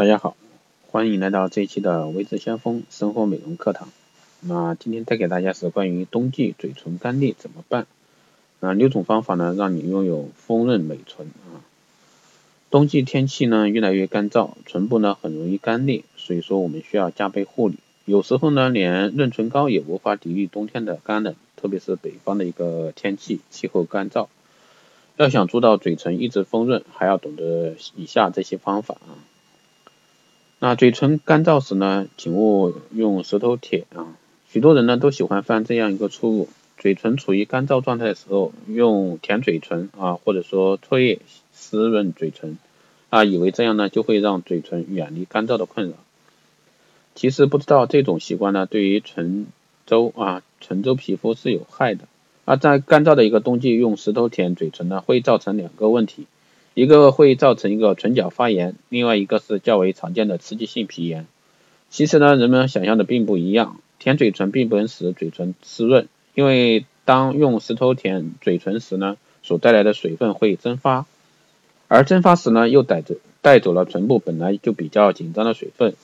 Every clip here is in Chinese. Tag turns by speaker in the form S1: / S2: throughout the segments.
S1: 大家好，欢迎来到这一期的微之先锋生活美容课堂。那今天带给大家是关于冬季嘴唇干裂怎么办？那，六种方法呢，让你拥有丰润美唇啊。冬季天气呢越来越干燥，唇部呢很容易干裂，所以说我们需要加倍护理。有时候呢，连润唇膏也无法抵御冬天的干冷，特别是北方的一个天气，气候干燥。要想做到嘴唇一直丰润，还要懂得以下这些方法啊。那嘴唇干燥时呢，请勿用舌头舔啊。许多人呢都喜欢犯这样一个错误：嘴唇处于干燥状态的时候，用舔嘴唇啊，或者说唾液湿润嘴唇啊，以为这样呢就会让嘴唇远离干燥的困扰。其实不知道这种习惯呢，对于唇周啊、唇周皮肤是有害的。而在干燥的一个冬季，用石头舔嘴唇呢，会造成两个问题。一个会造成一个唇角发炎，另外一个是较为常见的刺激性皮炎。其实呢，人们想象的并不一样，舔嘴唇并不能使嘴唇湿润，因为当用石头舔嘴唇时呢，所带来的水分会蒸发，而蒸发时呢，又带走带走了唇部本来就比较紧张的水分，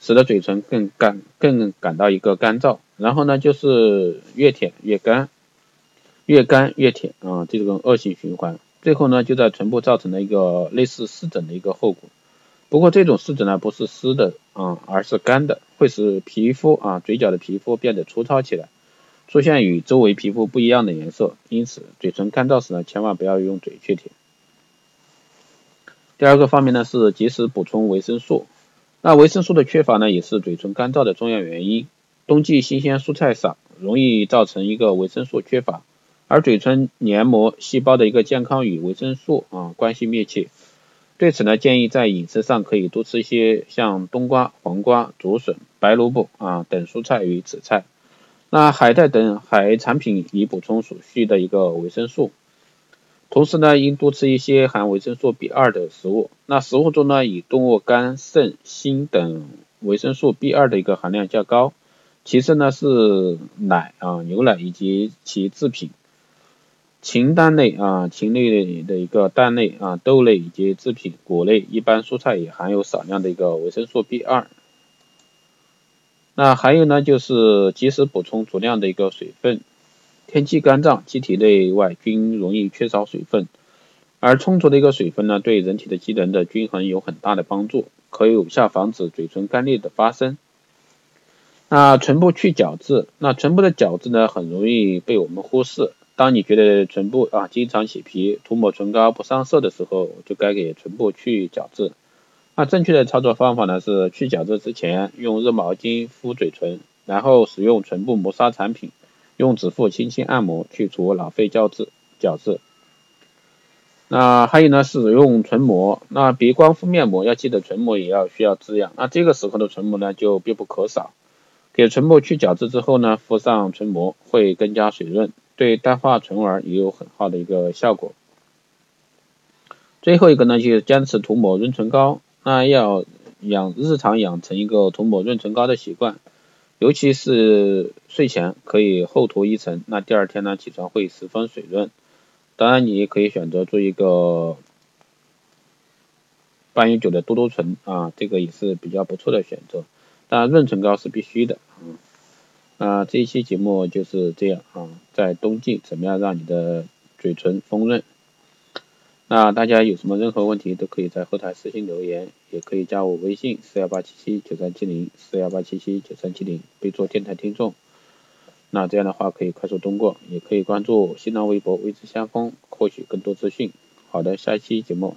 S1: 使得嘴唇更干更感到一个干燥，然后呢，就是越舔越干，越干越舔啊，这种恶性循环。最后呢，就在唇部造成了一个类似湿疹的一个后果。不过这种湿疹呢，不是湿的啊，而是干的，会使皮肤啊，嘴角的皮肤变得粗糙起来，出现与周围皮肤不一样的颜色。因此，嘴唇干燥时呢，千万不要用嘴去舔。第二个方面呢，是及时补充维生素。那维生素的缺乏呢，也是嘴唇干燥的重要原因。冬季新鲜蔬菜少，容易造成一个维生素缺乏。而嘴唇黏膜细胞的一个健康与维生素啊关系密切，对此呢建议在饮食上可以多吃一些像冬瓜、黄瓜、竹笋、白萝卜啊等蔬菜与紫菜，那海带等海产品以补充所需的一个维生素。同时呢应多吃一些含维生素 B 二的食物，那食物中呢以动物肝、肾、心等维生素 B 二的一个含量较高，其次呢是奶啊牛奶以及其制品。禽蛋类啊，禽类的一个蛋类啊，豆类以及制品，果类，一般蔬菜也含有少量的一个维生素 B 二。那还有呢，就是及时补充足量的一个水分。天气干燥，机体内外均容易缺少水分，而充足的一个水分呢，对人体的机能的均衡有很大的帮助，可以有效防止嘴唇干裂的发生。那唇部去角质，那唇部的角质呢，很容易被我们忽视。当你觉得唇部啊经常起皮、涂抹唇膏不上色的时候，就该给唇部去角质。那正确的操作方法呢是去角质之前用热毛巾敷嘴唇，然后使用唇部磨砂产品，用指腹轻轻按摩去除老废角质角质。那还有呢，使用唇膜。那别光敷面膜，要记得唇膜也要需要滋养。那这个时候的唇膜呢就必不可少。给唇部去角质之后呢，敷上唇膜会更加水润。对淡化唇纹也有很好的一个效果。最后一个呢，就是坚持涂抹润唇膏，那要养日常养成一个涂抹润唇膏的习惯，尤其是睡前可以厚涂一层，那第二天呢起床会十分水润。当然，你也可以选择做一个半永久的嘟嘟唇啊，这个也是比较不错的选择。但，润唇膏是必须的啊。那这一期节目就是这样啊，在冬季怎么样让你的嘴唇丰润？那大家有什么任何问题都可以在后台私信留言，也可以加我微信四幺八七七九三七零四幺八七七九三七零，备注电台听众。那这样的话可以快速通过，也可以关注新浪微博未知先锋，获取更多资讯。好的，下一期节目